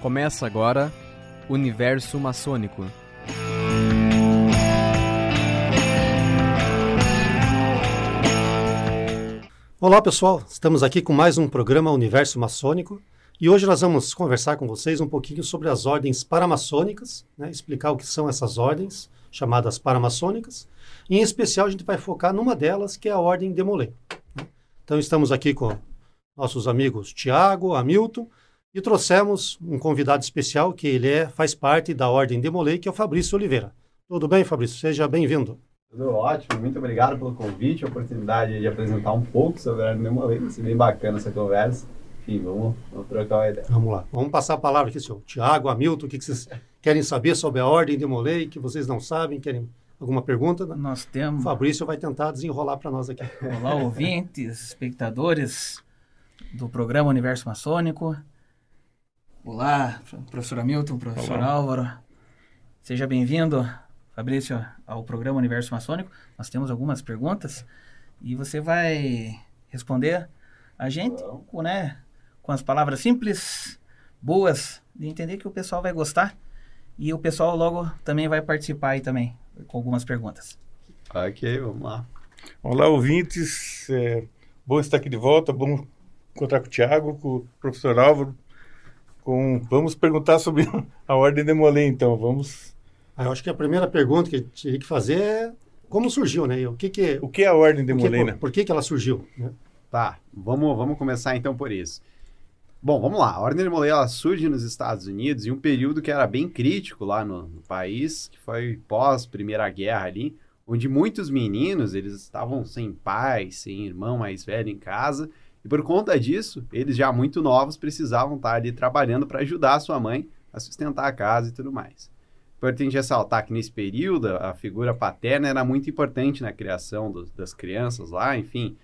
Começa agora Universo Maçônico. Olá pessoal, estamos aqui com mais um programa Universo Maçônico e hoje nós vamos conversar com vocês um pouquinho sobre as ordens paramaçônicas, né, explicar o que são essas ordens chamadas paramaçônicas e em especial a gente vai focar numa delas que é a Ordem Demolay. Né. Então estamos aqui com nossos amigos Tiago, Hamilton e trouxemos um convidado especial que ele é, faz parte da Ordem Demolei, que é o Fabrício Oliveira. Tudo bem, Fabrício? Seja bem-vindo. Tudo ótimo, muito obrigado pelo convite, a oportunidade de apresentar um pouco sobre a Ordem Demolei. Vai ser bem bacana essa conversa. Enfim, vamos, vamos trocar uma ideia. Vamos lá. Vamos passar a palavra aqui, senhor. Tiago, Hamilton, o que, que vocês querem saber sobre a Ordem Demolei, que vocês não sabem, querem alguma pergunta? Nós temos. O Fabrício vai tentar desenrolar para nós aqui. Olá, ouvintes, espectadores do programa Universo Maçônico. Olá, professor Hamilton, professor Olá. Álvaro. Seja bem-vindo, Fabrício, ao programa Universo Maçônico. Nós temos algumas perguntas e você vai responder a gente com, né, com as palavras simples, boas, de entender que o pessoal vai gostar. E o pessoal logo também vai participar aí também com algumas perguntas. Ok, vamos lá. Olá, ouvintes. É bom estar aqui de volta, bom encontrar com o Tiago, com o professor Álvaro, com... Vamos perguntar sobre a ordem de Molay, então. Vamos. Ah, eu acho que a primeira pergunta que a gente teria que fazer é como surgiu, né? O que, que o que é a ordem de Molay, né? Por que, que ela surgiu? Né? Tá, vamos, vamos começar então por isso. Bom, vamos lá. A Ordem de Molay ela surge nos Estados Unidos em um período que era bem crítico lá no, no país, que foi pós Primeira Guerra ali, onde muitos meninos eles estavam sem pai, sem irmão mais velho em casa e por conta disso, eles já muito novos precisavam estar ali trabalhando para ajudar a sua mãe a sustentar a casa e tudo mais. Importante ressaltar que nesse período a figura paterna era muito importante na criação do, das crianças lá, enfim,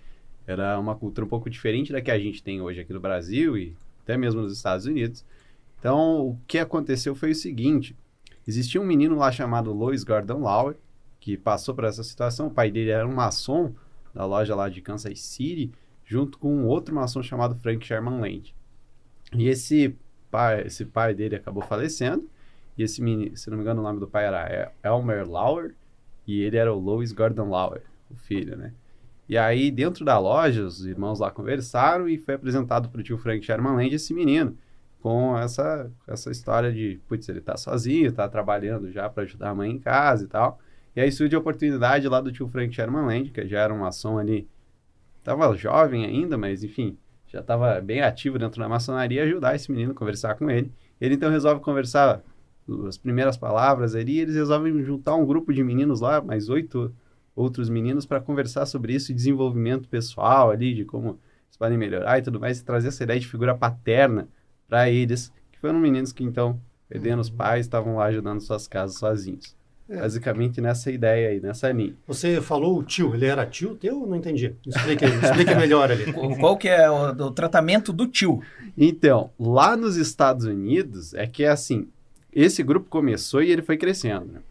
era uma cultura um pouco diferente da que a gente tem hoje aqui no Brasil e até mesmo nos Estados Unidos. Então, o que aconteceu foi o seguinte: existia um menino lá chamado Louis Gordon Lauer que passou por essa situação. O pai dele era um maçom da loja lá de Kansas City junto com um outro maçom chamado Frank Sherman Land. E esse pai, esse pai dele acabou falecendo, e esse menino, se não me engano, o nome do pai era Elmer Lauer, e ele era o Louis Gordon Lauer, o filho, né? E aí, dentro da loja, os irmãos lá conversaram e foi apresentado para o tio Frank Sherman Land esse menino, com essa, essa história de, putz, ele tá sozinho, tá trabalhando já para ajudar a mãe em casa e tal. E aí surge a oportunidade lá do tio Frank Sherman Land, que já era um maçom ali estava jovem ainda, mas enfim, já estava bem ativo dentro da maçonaria, ajudar esse menino, conversar com ele. Ele então resolve conversar as primeiras palavras ali, e eles resolvem juntar um grupo de meninos lá, mais oito outros meninos, para conversar sobre isso e desenvolvimento pessoal ali, de como eles podem melhorar e tudo mais, e trazer essa ideia de figura paterna para eles, que foram meninos que então, perdendo os pais, estavam lá ajudando suas casas sozinhos. É. Basicamente nessa ideia aí, nessa linha. Você falou o tio, ele era tio teu? Não entendi. Explique, explique melhor ali. Qual que é o, o, tratamento do tio? Então, lá nos Estados Unidos, é que é assim, esse grupo começou e ele foi crescendo, né?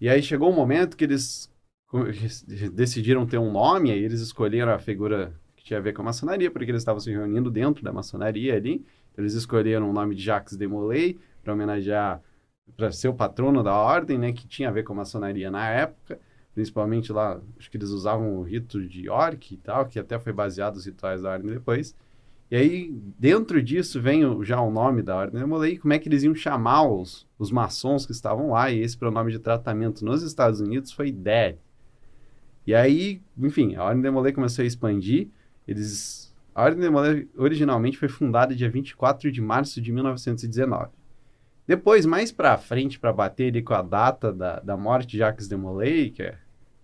E aí chegou um momento que eles decidiram ter um nome, aí eles escolheram a figura que tinha a ver com a maçonaria, porque eles estavam se reunindo dentro da maçonaria ali. Eles escolheram o nome de Jacques de Molay para homenagear para ser o patrono da ordem, né, que tinha a ver com a maçonaria na época, principalmente lá, acho que eles usavam o rito de York e tal, que até foi baseado nos rituais da ordem depois. E aí, dentro disso, vem o, já o nome da ordem. Falei como é que eles iam chamar os, os maçons que estavam lá, e esse pronome de tratamento nos Estados Unidos foi Dad. E aí, enfim, a Ordem de Molay começou a expandir. Eles, a Ordem de Molay originalmente foi fundada dia 24 de março de 1919. Depois, mais para frente, para bater ali com a data da, da morte de Jacques de Molay, que é,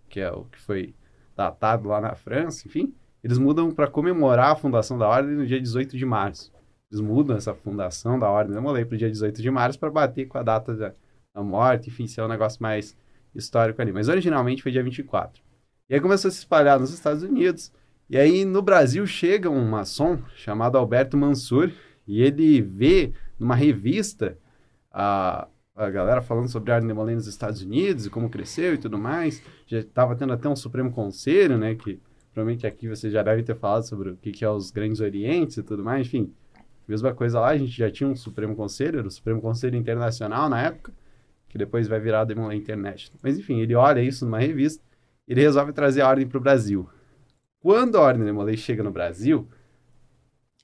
que é o que foi datado lá na França, enfim, eles mudam para comemorar a fundação da ordem no dia 18 de março. Eles mudam essa fundação da ordem de Molay para o dia 18 de março para bater com a data da, da morte, enfim, ser um negócio mais histórico ali. Mas originalmente foi dia 24. E aí começou a se espalhar nos Estados Unidos. E aí no Brasil chega um maçom chamado Alberto Mansur e ele vê numa revista a, a galera falando sobre a Arne nos Estados Unidos e como cresceu e tudo mais. Já estava tendo até um Supremo Conselho, né? Que provavelmente aqui você já deve ter falado sobre o que, que é os Grandes Orientes e tudo mais. Enfim, Mesma coisa lá, a gente já tinha um Supremo Conselho, era o Supremo Conselho Internacional na época, que depois vai virar a Demolay International. Mas enfim, ele olha isso numa revista, ele resolve trazer a ordem para o Brasil. Quando a ordem Demolay chega no Brasil,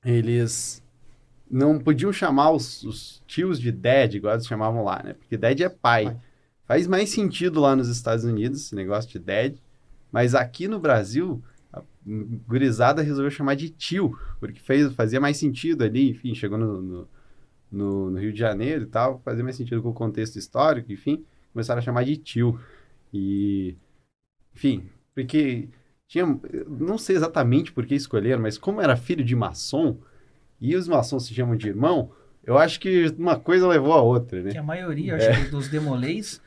eles não podiam chamar os, os tios de dad, igual eles chamavam lá, né? Porque dad é pai. Pai. Faz mais sentido lá nos Estados Unidos, esse negócio de dad. Mas aqui no Brasil, a gurizada resolveu chamar de tio, porque fez, fazia mais sentido ali, enfim, chegou no, no, no- no Rio de Janeiro e tal, fazia mais sentido com o contexto histórico, enfim, começaram a chamar de tio. E, enfim, porque tinha, não sei exatamente por que escolheram, mas como era filho de maçom, e os maçons se chamam de irmão, eu acho que uma coisa levou a outra, Que né? a maioria, É. acho que, dos demolês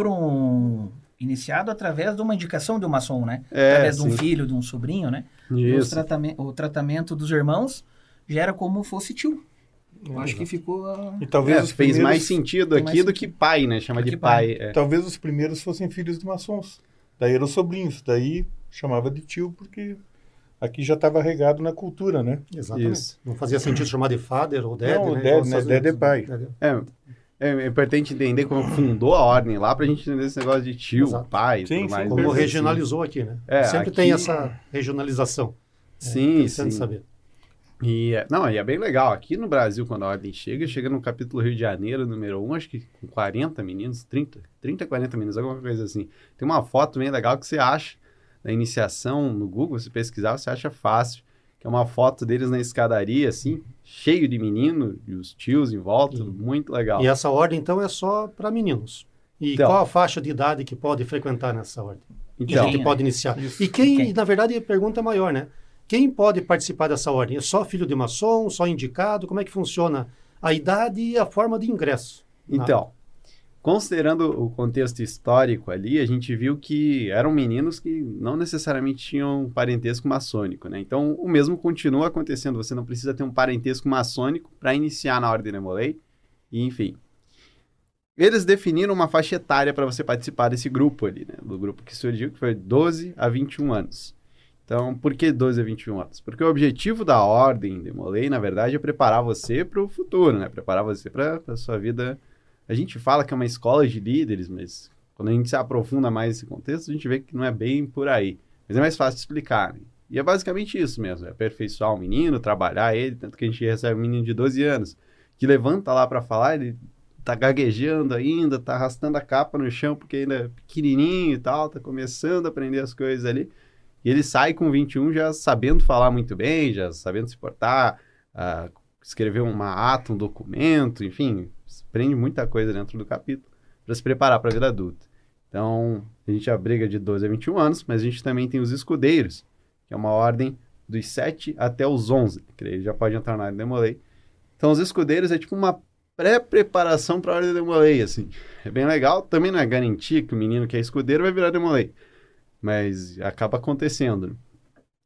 foram iniciados através de uma indicação de um maçom, né? É, através de um sim. filho, de um sobrinho, né? E os Isso. tratame- o tratamento dos irmãos já era como fosse tio. Eu acho que ficou... E talvez É, fez primeiros, mais sentido aqui mais do que pai, né? Chama de que pai. pai. é. talvez os primeiros fossem filhos de maçons. Daí eram sobrinhos, daí chamava de tio porque aqui já estava regado na cultura, né? Exatamente. Isso. Não fazia sentido chamar de father ou dad, Não, né? dad, né? Dad é pai. né? É, é importante entender como fundou a ordem lá pra gente entender esse negócio de tio, Exato. pai e Sim, tudo sim, mais. Como Mas, assim, regionalizou aqui, né? É, Sempre aqui- tem essa regionalização. Sim, Interessante sim. saber. E, é- não, e é bem legal. Aqui no Brasil, quando a ordem chega, chega no capítulo Rio de Janeiro, número 1, acho que com 40 meninos, 30, 30, 40 meninos, alguma coisa assim. Tem uma foto bem legal que você acha da iniciação no Google, se pesquisar, você acha fácil. Que é uma foto deles na escadaria, assim, cheio de menino, e os tios em volta, muito legal. E essa ordem, então, é só para meninos. E Então. qual a faixa de idade que pode frequentar nessa ordem? Então, que pode iniciar. Isso. E quem, Quem? na verdade, a pergunta é maior, né? Quem pode participar dessa ordem? É só filho de maçom, só indicado? Como é que funciona a idade e a forma de ingresso? Então, considerando o contexto histórico ali, a gente viu que eram meninos que não necessariamente tinham parentesco maçônico, né? Então, o mesmo continua acontecendo. Você não precisa ter um parentesco maçônico para iniciar na Ordem Demolei. E, enfim. Eles definiram uma faixa etária para você participar desse grupo ali, né? Do grupo que surgiu, que foi 12 a 21 anos. Então, por que 12 a 21 anos? Porque o objetivo da Ordem Demolei, na verdade, é preparar você para o futuro, né? Preparar você para a sua vida a gente fala que é uma escola de líderes, mas quando a gente se aprofunda mais nesse contexto, a gente vê que não é bem por aí. Mas é mais fácil de explicar. né? E é basicamente isso mesmo: é aperfeiçoar o menino, trabalhar ele. Tanto que a gente recebe um menino de 12 anos que levanta lá para falar, ele tá gaguejando ainda, tá arrastando a capa no chão porque ainda é pequenininho e tal, tá começando a aprender as coisas ali. E ele sai com 21 já sabendo falar muito bem, já sabendo se portar, ah, escrever uma ata, um documento, enfim, aprende muita coisa dentro do capítulo para se preparar para a vida adulta. Então, a gente abriga de 12 a 21 anos, mas a gente também tem os escudeiros, que é uma ordem dos 7 até os 11, que ele já pode entrar na ordem Demolei. Então, os escudeiros é tipo uma pré-preparação para a ordem Demolei, assim. É bem legal, também não é garantia que o menino que é escudeiro vai virar Demolei, mas acaba acontecendo. né?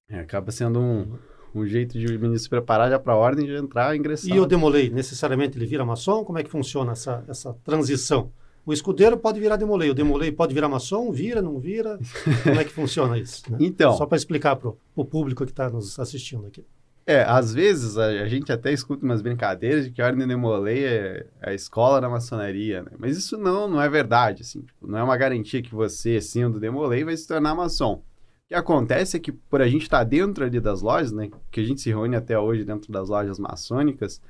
É, acaba sendo um, um jeito de o menino se preparar já para a ordem, de entrar e ingressar. E o demolei, necessariamente ele vira maçom? Como é que funciona essa, essa transição? O escudeiro pode virar demolei, o demolei pode virar maçom, vira, não vira? Como é que funciona isso? né? Então, Só para explicar para o público que está nos assistindo aqui. É, às vezes a, a gente até escuta umas brincadeiras de que a Ordem de Molay é a escola da maçonaria, né? Mas isso não, não é verdade, assim. tipo, não é uma garantia que você, sendo Demolay, vai se tornar maçom. Que acontece é que por a gente estar dentro ali das lojas, né? Que a gente se reúne até hoje dentro das lojas maçônicas,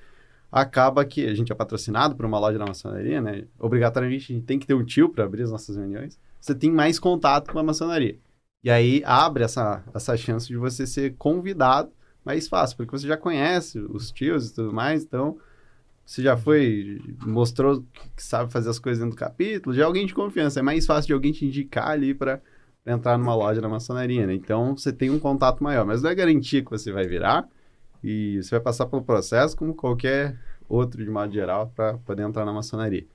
acaba que a gente é patrocinado por uma loja da maçonaria, né? Obrigatoriamente a gente tem que ter um tio para abrir as nossas reuniões. Você tem mais contato com a maçonaria. E aí abre essa, essa chance de você ser convidado mais fácil, porque você já conhece os tios e tudo mais, então você já foi, mostrou que sabe fazer as coisas dentro do capítulo, já é alguém de confiança, é mais fácil de alguém te indicar ali para entrar numa loja da maçonaria, né? Então você tem um contato maior, mas não é garantia que você vai virar e você vai passar pelo processo como qualquer outro de modo geral para poder entrar na maçonaria.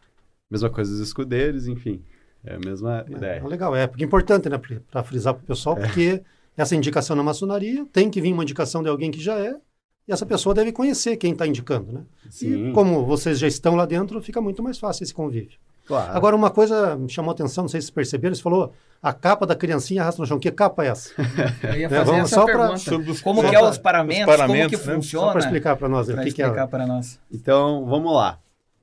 Mesma coisa dos escudeiros, enfim, é a mesma ideia. É, legal, é porque é importante, né, para frisar para o pessoal, porque essa indicação na maçonaria tem que vir uma indicação de alguém que já é, e essa pessoa deve conhecer quem está indicando, né? Sim. E como vocês já estão lá dentro, fica muito mais fácil esse convívio. Claro. Agora, uma coisa me chamou a atenção, não sei se vocês perceberam, você falou a capa da criancinha arrasta no chão. Que capa é essa? Eu ia É, fazer vamos essa só pra- pergunta. Sobre os- Como que é os paramentos, os como paramentos, que né? funciona? Só para explicar para nós o Pra que, explicar é. para nós. Então, vamos lá.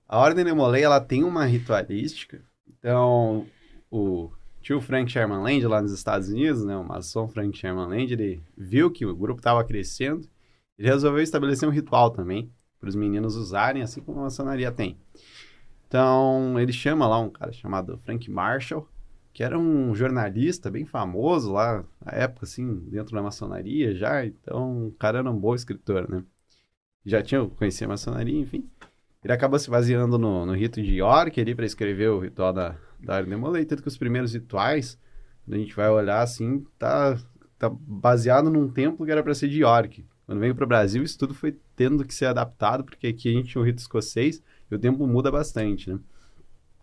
A Ordem de Molay, ela tem uma ritualística. Então, o tio Frank Sherman Land, lá nos Estados Unidos, né, o maçom Frank Sherman Land, ele viu que o grupo estava crescendo, ele resolveu estabelecer um ritual também, para os meninos usarem, assim como a maçonaria tem. Então, ele chama lá um cara chamado Frank Marshall, que era um jornalista bem famoso lá, na época, assim, dentro da maçonaria já, então o cara era um bom escritor, né? Já tinha, conhecia a maçonaria, enfim. Ele acabou se baseando no, no rito de York ali para escrever o ritual da, da Ordem de Molay, tanto que os primeiros rituais, quando a gente vai olhar assim, tá, tá baseado num templo que era para ser de York. Quando veio para o Brasil, isso tudo foi tendo que ser adaptado, porque aqui a gente tinha o rito escocês o tempo muda bastante, né?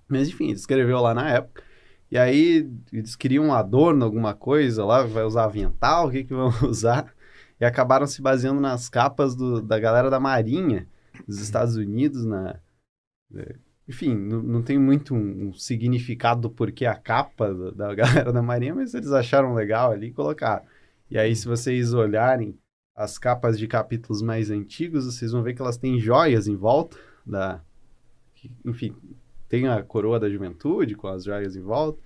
Mas enfim, escreveu lá na época. E aí eles queriam um adorno, alguma coisa lá, vai usar avental, o que que vão usar? E acabaram se baseando nas capas do- da galera da Marinha dos Estados Unidos, na... é, Enfim, não, não tem muito um, um significado do porquê a capa da, da galera da Marinha, mas eles acharam legal ali e colocaram. E aí, se vocês olharem as capas de capítulos mais antigos, vocês vão ver que elas têm joias em volta da... que, Enfim, tem a coroa da juventude com as joias em volta.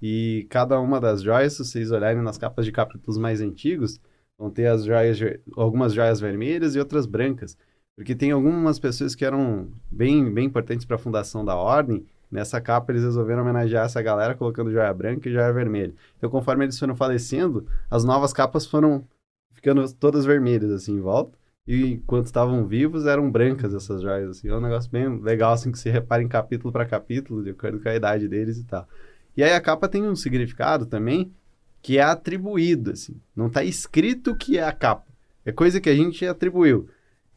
E cada uma das joias, se vocês olharem nas capas de capítulos mais antigos, vão ter as joias, algumas joias vermelhas e outras brancas. Porque tem algumas pessoas que eram bem, bem importantes para a fundação da ordem. Nessa capa eles resolveram homenagear essa galera colocando joia branca e joia vermelha. Então, conforme eles foram falecendo, as novas capas foram ficando todas vermelhas assim em volta. E enquanto estavam vivos, eram brancas essas joias. Assim. É um negócio bem legal assim que se repara em capítulo para capítulo, de acordo com a idade deles e tal. E aí a capa tem um significado também que é atribuído, assim. Não está escrito que é a capa. É coisa que a gente atribuiu.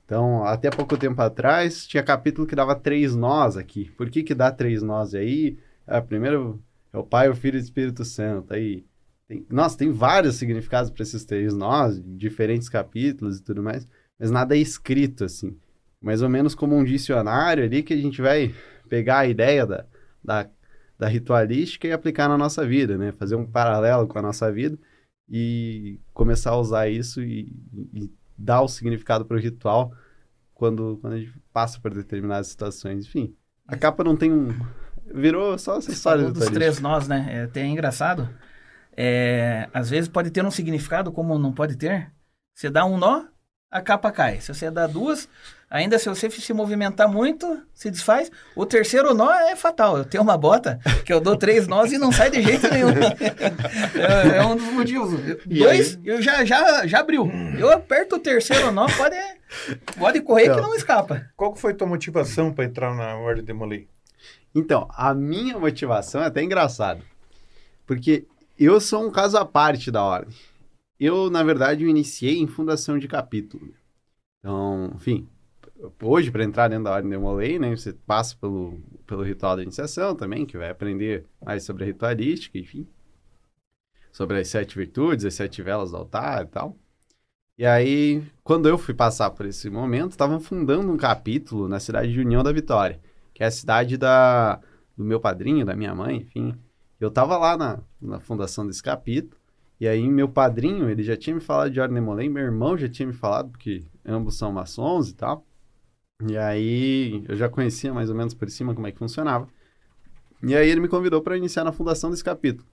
Então, até pouco tempo atrás, tinha capítulo que dava três nós aqui. Por que que dá três nós aí? Ah, primeiro é o Pai, o Filho e o Espírito Santo. Aí, tem, nossa, tem vários significados para esses três nós, diferentes capítulos e tudo mais. Mas nada é escrito, assim. Mais ou menos como um dicionário ali que a gente vai pegar a ideia da, da, da ritualística e aplicar na nossa vida, né? Fazer um paralelo com a nossa vida e começar a usar isso e, e dar o significado para o ritual quando, quando a gente passa por determinadas situações. Enfim, a capa não tem um. Virou só essa história falou dos três nós, né? É até engraçado. É, às vezes pode ter um significado, como não pode ter. Você dá um nó, a capa cai. Se você dá duas, ainda se você se movimentar muito, se desfaz. O terceiro nó é fatal. Eu tenho uma bota que eu dou três nós e não sai de jeito nenhum. é, é um dos motivos. Eu- E Dois, eu já, já, já abriu. Eu aperto o terceiro nó, pode, pode correr Então. que não escapa. Qual foi tua motivação para entrar na Ordem de Molay? Então, a minha motivação é até engraçado. Porque eu sou um caso à parte da ordem. Eu, na verdade, eu iniciei em fundação de capítulo. Então, enfim, hoje, para entrar dentro da ordem de Molay, né, você passa pelo, pelo ritual da iniciação também, que vai aprender mais sobre a ritualística, enfim. Sobre as sete virtudes, as sete velas do altar e tal. E aí, quando eu fui passar por esse momento, estavam fundando um capítulo na cidade de União da Vitória que é a cidade da, do meu padrinho, da minha mãe, enfim. Eu tava lá na, na fundação desse capítulo, e aí meu padrinho, ele já tinha me falado de Ordem Molay, meu irmão já tinha me falado, porque ambos são maçons e tal. E aí eu já conhecia mais ou menos por cima como é que funcionava. E aí ele me convidou para iniciar na fundação desse capítulo.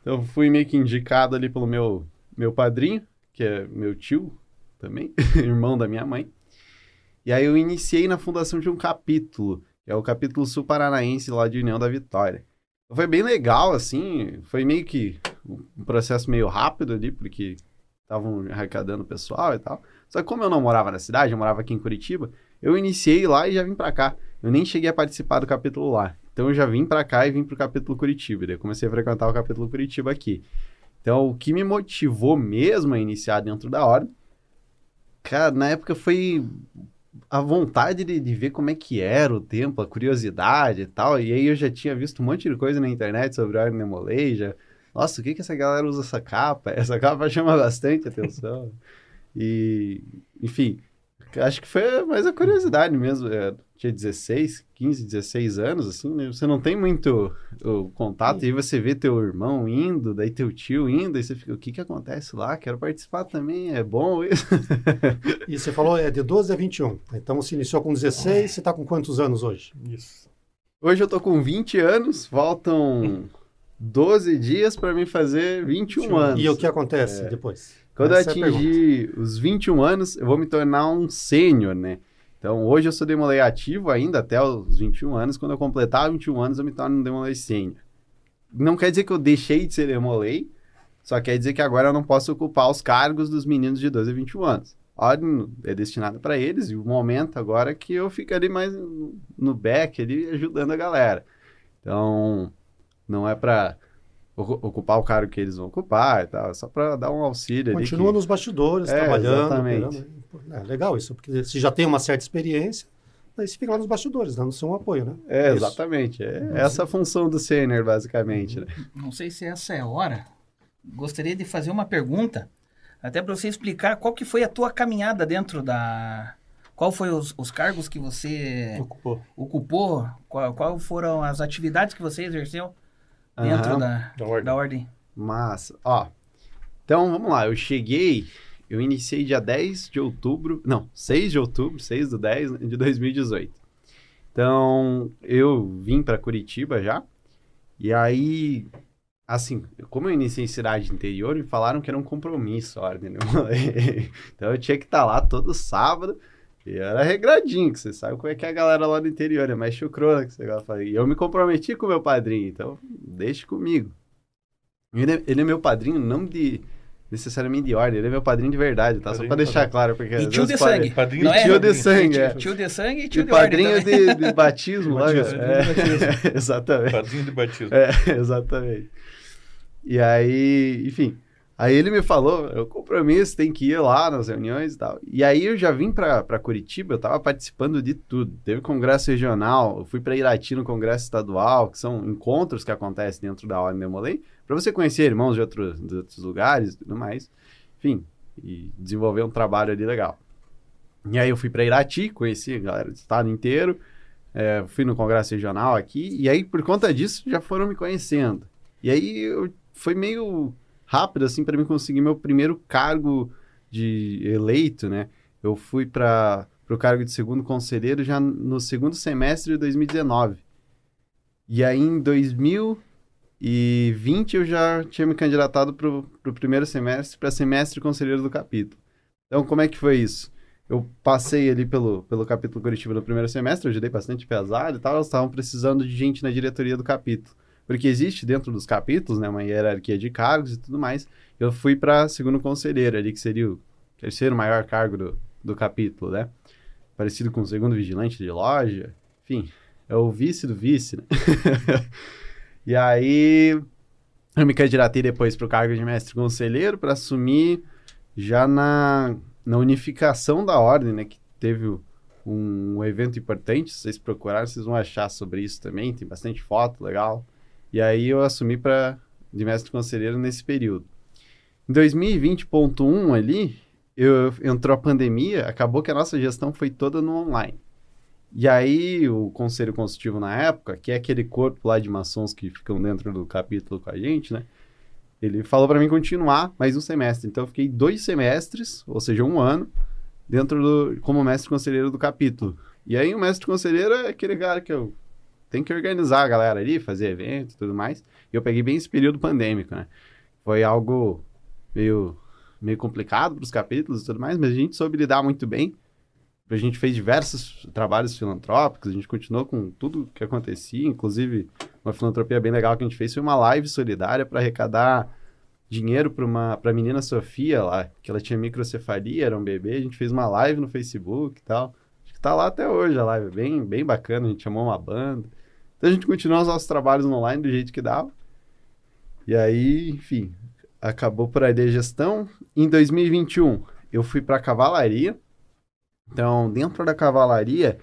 Então eu fui meio que indicado ali pelo meu, meu padrinho, que é meu tio também, irmão da minha mãe. E aí eu iniciei na fundação de um capítulo, que é o capítulo sul paranaense lá de União da Vitória. Foi bem legal, assim, foi meio que um processo meio rápido ali, porque estavam arrecadando o pessoal e tal. Só que como eu não morava na cidade, eu morava aqui em Curitiba, eu iniciei lá e já vim pra cá. Eu nem cheguei a participar do capítulo lá. Então eu já vim pra cá e vim pro capítulo Curitiba. Daí eu comecei a frequentar o capítulo Curitiba aqui. Então o que me motivou mesmo a iniciar dentro da ordem, cara, na época foi a vontade de, de ver como é que era o tempo, a curiosidade e tal. E aí eu já tinha visto um monte de coisa na internet sobre a Ordem já... Nossa, o que que essa galera usa essa capa? Essa capa chama bastante atenção. E, enfim, acho que foi mais a curiosidade mesmo. Eu tinha 16, 15, 16 anos, assim, né? Você não tem muito o contato, e aí você vê teu irmão indo, daí teu tio indo, e você fica, o que que acontece lá? Quero participar também, é bom isso? E você falou é de 12 a 21. Então você iniciou com 16, você está com quantos anos hoje? Isso. Hoje eu tô com 20 anos, faltam 12 dias para mim fazer 21 anos. E o que acontece depois? Quando Essa é eu atingir os 21 anos, eu vou me tornar um sênior, né? Então, hoje eu sou demolei ativo ainda até os 21 anos. Quando eu completar 21 anos, eu me torno um demolei sênior. Não quer dizer que eu deixei de ser demolei, só quer dizer que agora eu não posso ocupar os cargos dos meninos de 12 a 21 anos. A ordem é destinada para eles e o momento agora é que eu fico ali mais no, no back, ali ajudando a galera. Então, não é para ocupar o cargo que eles vão ocupar e tal, é só para dar um auxílio ali. Continua que- nos bastidores, É, trabalhando. exatamente. operando. É legal isso, porque você já tem uma certa experiência, daí você fica lá nos bastidores, dando seu apoio, né? É, Isso. exatamente. É essa a função do sênior, basicamente, né? Não sei se essa é a hora. Gostaria de fazer uma pergunta, até para você explicar qual que foi a tua caminhada dentro da... Qual foi os, os cargos que você Ocupou. ocupou? Qual, qual foram as atividades que você exerceu dentro da, Da ordem. da ordem? Massa. Ó, então vamos lá. Eu cheguei, eu iniciei dia 10 de outubro, não, 6 de outubro, 6 do 10 de 2018. Então, eu vim para Curitiba já, e aí, assim, como eu iniciei em cidade interior, me falaram que era um compromisso a ordem, né? Então eu tinha que estar lá todo sábado, e era regradinho, que você sabe como é que é a galera lá do interior, é mais chucrona que você falar. E eu me comprometi com o meu padrinho, então deixe comigo. Ele é, ele é meu padrinho, não de necessariamente de ordem, ele é meu padrinho de verdade, tá? Só Padrinho pra de deixar verdade. claro, porque E tio de pode- sangue. Padrinho Não é? tio de sangue, tio, é. tio de sangue e E tio de ordem padrinho também. de, de batismo, lá, Batismo, é. padrinho de Exatamente. Padrinho de batismo. É, exatamente. E aí, enfim, aí ele me falou, eu compromisso, tem que ir lá nas reuniões e tal. E aí eu já vim pra Curitiba, eu tava participando de tudo. Teve congresso regional, eu fui pra Irati no congresso estadual, que são encontros que acontecem dentro da Ordem Demolei, pra você conhecer irmãos de outros, de outros lugares e tudo mais. Enfim, e desenvolver um trabalho ali legal. E aí eu fui pra Irati, conheci a galera do estado inteiro, é, fui no congresso regional aqui, e aí por conta disso já foram me conhecendo. E aí eu, foi meio rápido assim para mim conseguir meu primeiro cargo de eleito, né? Eu fui para o cargo de segundo conselheiro já no segundo semestre de 2019. E aí em 2020 eu já tinha me candidatado para o primeiro semestre, para semestre conselheiro do capítulo. Então como é que foi isso? Eu passei ali pelo, pelo capítulo Curitiba no primeiro semestre, eu ajudei bastante pesado e tal, eles estavam precisando de gente na diretoria do capítulo. Porque existe dentro dos capítulos, né, uma hierarquia de cargos e tudo mais. Eu fui para segundo conselheiro ali, que seria o terceiro maior cargo do, do capítulo, né? Parecido com o segundo vigilante de loja. Enfim, é o vice do vice, né? e aí, eu me candidatei depois para o cargo de mestre conselheiro para assumir já na, na unificação da ordem, né? Que teve o- um evento importante. Se vocês procurarem, vocês vão achar sobre isso também. Tem bastante foto legal. E aí eu assumi para de mestre conselheiro nesse período. Em 2020.1 ali, eu, entrou a pandemia, acabou que a nossa gestão foi toda no online. E aí o conselho consultivo na época, que é aquele corpo lá de maçons que ficam dentro do capítulo com a gente, né? Ele falou para mim continuar mais um semestre. Então eu fiquei dois semestres, ou seja, um ano, dentro do como mestre conselheiro do capítulo. E aí o mestre conselheiro é aquele cara que eu tem que organizar a galera ali, fazer evento e tudo mais. E eu peguei bem esse período pandêmico, né? Foi algo meio, meio complicado para os capítulos e tudo mais, mas a gente soube lidar muito bem. A gente fez diversos trabalhos filantrópicos, a gente continuou com tudo que acontecia, inclusive uma filantropia bem legal que a gente fez foi uma live solidária para arrecadar dinheiro para uma para a menina Sofia lá, que ela tinha microcefalia, era um bebê, a gente fez uma live no Facebook e tal. Acho que tá lá até hoje a live, bem, bem bacana, a gente chamou uma banda. Então a gente continuou os nossos trabalhos online do jeito que dava. E aí, enfim, acabou por aí a gestão. Em 2021, eu fui para cavalaria. Então, dentro da cavalaria,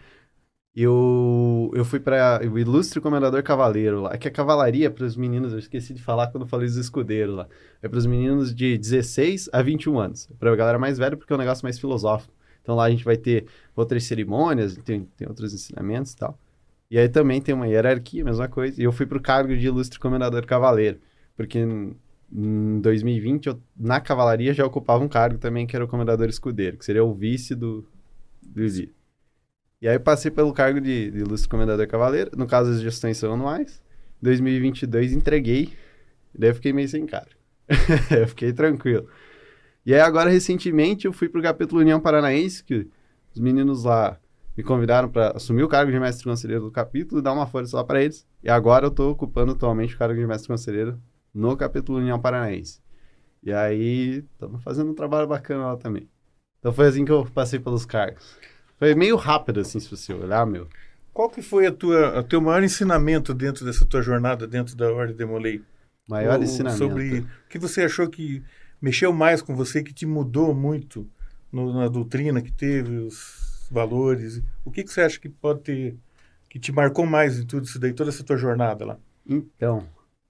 eu, eu fui para o Ilustre Comendador Cavaleiro lá, que a cavalaria para os meninos, eu esqueci de falar quando falei dos escudeiros lá. É para os meninos de 16 a 21 anos. Para a galera mais velha, porque é um negócio mais filosófico. Então lá a gente vai ter outras cerimônias, tem, tem outros ensinamentos e tal. E aí também tem uma hierarquia, mesma coisa. E eu fui pro cargo de ilustre comendador cavaleiro, porque em, em 2020 eu, na cavalaria já ocupava um cargo também que era o comendador escudeiro, que seria o vice do, do. E aí passei pelo cargo de, de ilustre comendador cavaleiro, no caso as gestões são anuais. 2022 entreguei, daí eu fiquei meio sem cara. eu fiquei tranquilo. E aí agora, recentemente, eu fui pro capítulo União Paranaense, que os meninos lá me convidaram para assumir o cargo de mestre conselheiro do capítulo e dar uma força lá para eles. E agora eu estou ocupando atualmente o cargo de mestre conselheiro no capítulo União Paranaense. E aí, estamos fazendo um trabalho bacana lá também. Então foi assim que eu passei pelos cargos. Foi meio rápido, assim, se você olhar, meu. Qual que foi a tua, o teu maior ensinamento dentro dessa tua jornada dentro da Ordem de Molay? Maior ensinamento. Sobre o que você achou que mexeu mais com você, que te mudou muito no, na doutrina que teve, os valores. O que, que você acha que pode ter, que te marcou mais em tudo isso daí, toda essa tua jornada lá? Então,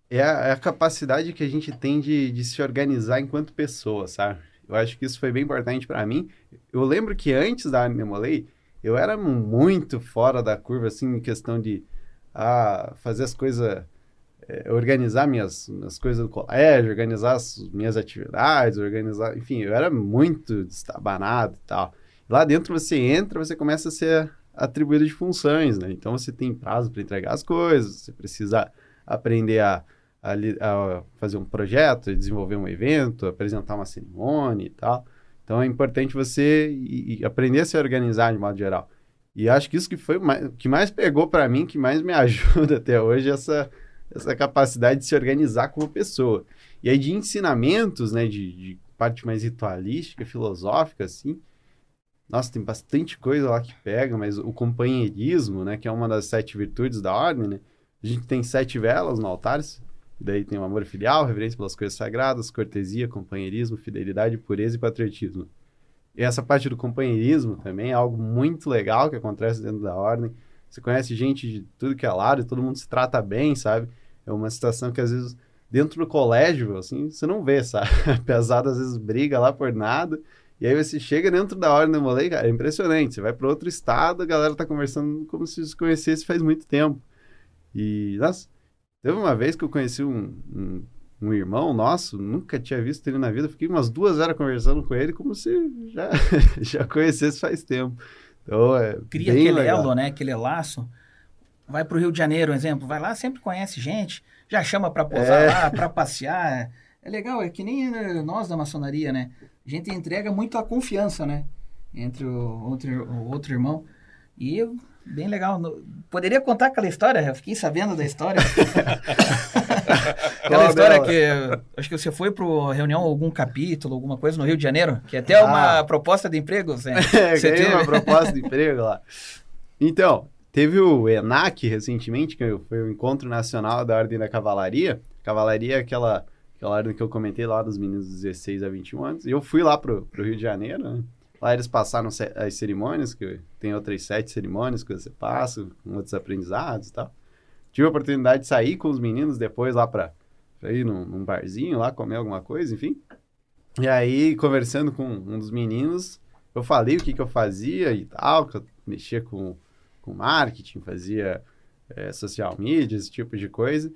é a, é a capacidade que a gente tem de, de se organizar enquanto pessoa, sabe? Eu acho que isso foi bem importante para mim. Eu lembro que antes da Animalei, eu era muito fora da curva, assim, em questão de ah, fazer as coisas é, organizar minhas, minhas coisas do colégio, organizar as minhas atividades, organizar, enfim, eu era muito destabanado e tal. Lá dentro você entra, você começa a ser atribuído de funções, né? Então você tem prazo para entregar as coisas, você precisa aprender a, a, a, fazer um projeto, desenvolver um evento, apresentar uma cerimônia e tal. Então é importante você e, e aprender a se organizar de modo geral. E acho que isso que foi o que mais pegou para mim, que mais me ajuda até hoje, essa essa capacidade de se organizar como pessoa. E aí de ensinamentos, né, de, de parte mais ritualística, filosófica, assim, nossa, tem bastante coisa lá que pega, mas o companheirismo, né, que é uma das sete virtudes da ordem, né, a gente tem sete velas no altar, daí tem o amor filial, reverência pelas coisas sagradas, cortesia, companheirismo, fidelidade, pureza e patriotismo. E essa parte do companheirismo também é algo muito legal que acontece dentro da ordem, você conhece gente de tudo que é lado e todo mundo se trata bem, sabe? É uma situação que às vezes dentro do colégio, assim, você não vê, sabe? Pesado às vezes briga lá por nada. E aí você chega dentro da ordem do molei, cara, é impressionante. Você vai para outro estado, a galera tá conversando como se se conhecesse faz muito tempo. E, nossa, teve uma vez que eu conheci um, um, um irmão nosso, nunca tinha visto ele na vida, fiquei umas duas horas conversando com ele como se já, já conhecesse faz tempo. Então, é Cria aquele legal. elo, né? Aquele laço. Vai para o Rio de Janeiro, um exemplo. Vai lá, sempre conhece gente, já chama para posar é. lá, para passear. É legal, é que nem nós da maçonaria, né? A gente entrega muito a confiança, né? Entre o outro, o outro irmão. E bem legal. Poderia contar aquela história? Eu fiquei sabendo da história. aquela história que acho que você foi para reunião algum capítulo, alguma coisa no Rio de Janeiro, que é até ah. uma proposta de emprego. É, você teve uma proposta de emprego lá. Então, teve o ENAC recentemente, que foi o Encontro Nacional da Ordem da Cavalaria. Cavalaria é aquela, aquela ordem que eu comentei lá dos meninos de 16 a 21 anos. E eu fui lá pro, pro Rio de Janeiro, né? Lá eles passaram as cerimônias, que tem outras sete cerimônias que você passa, com outros aprendizados e tal. Tive a oportunidade de sair com os meninos depois lá para ir num, num, barzinho lá, comer alguma coisa, enfim. E aí, conversando com um dos meninos, eu falei o que, que eu fazia e tal, que eu mexia com, com marketing, fazia é, social media, esse tipo de coisa.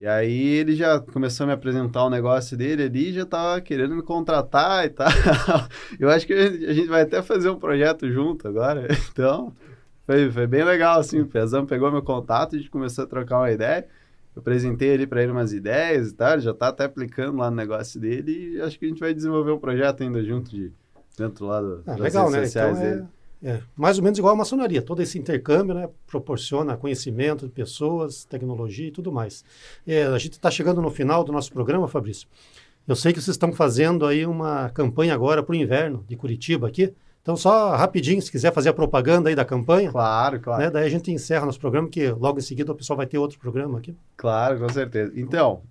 E aí ele já começou a me apresentar o negócio dele ali, já tava querendo me contratar e tal. Eu acho que a gente vai até fazer um projeto junto agora. Então, foi, foi bem legal, assim. O Pezão pegou meu contato, a gente começou a trocar uma ideia. Eu apresentei ali para ele umas ideias e tal, ele já tá até aplicando lá no negócio dele e acho que a gente vai desenvolver um projeto ainda junto de dentro lá do, ah, das legal, redes né? sociais então, é... É, mais ou menos igual a maçonaria. Todo esse intercâmbio né, proporciona conhecimento de pessoas, tecnologia e tudo mais. É, a gente está chegando no final do nosso programa, Fabrício. Eu sei que vocês estão fazendo aí uma campanha agora para o inverno de Curitiba aqui. Então, só rapidinho, se quiser fazer a propaganda aí da campanha. Claro, claro. Né, daí a gente encerra nosso programa, que logo em seguida o pessoal vai ter outro programa aqui. Claro, com certeza. Então,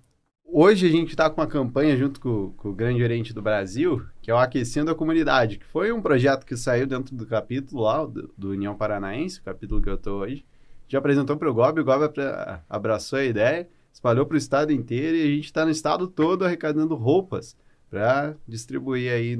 Hoje a gente está com uma campanha junto com, com, o Grande Oriente do Brasil, que é o Aquecendo a Comunidade, que foi um projeto que saiu dentro do capítulo lá, do, do União Paranaense, o capítulo que eu estou hoje. Já apresentou para o GOB, o GOB abraçou a ideia, espalhou para o estado inteiro e a gente está no estado todo arrecadando roupas para distribuir aí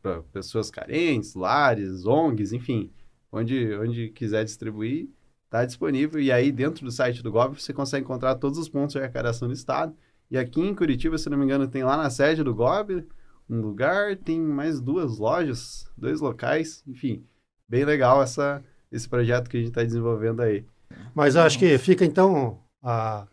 para pessoas carentes, lares, ONGs, enfim, onde, onde quiser distribuir, está disponível. E aí, dentro do site do GOV, você consegue encontrar todos os pontos de arrecadação do Estado. E aqui em Curitiba, se não me engano, tem lá na sede do GOB um lugar, tem mais duas lojas, dois locais, enfim, bem legal essa, esse projeto que a gente está desenvolvendo aí. Mas acho que fica então a,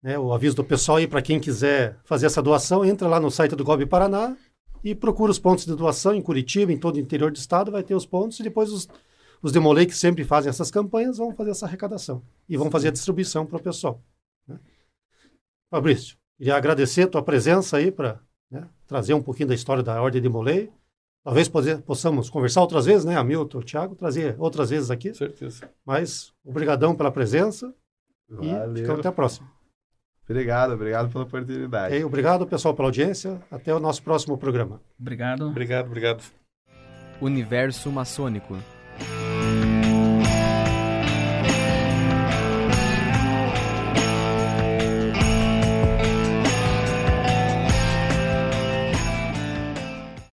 né, o aviso do pessoal aí para quem quiser fazer essa doação, entra lá no site do GOB Paraná e procura os pontos de doação em Curitiba, em todo o interior do estado, vai ter os pontos e depois os, os Demolei que sempre fazem essas campanhas vão fazer essa arrecadação e vão fazer a distribuição para o pessoal. Né? Fabrício, queria agradecer a tua presença aí para né, trazer um pouquinho da história da Ordem de Molei. Talvez possamos conversar outras vezes, né, Hamilton, Thiago, trazer outras vezes aqui. Com certeza. Mas obrigadão pela presença Valeu. e ficamos até a próxima. Obrigado, obrigado pela oportunidade. E obrigado, pessoal, pela audiência. Até o nosso próximo programa. Obrigado. Obrigado, obrigado. Universo maçônico.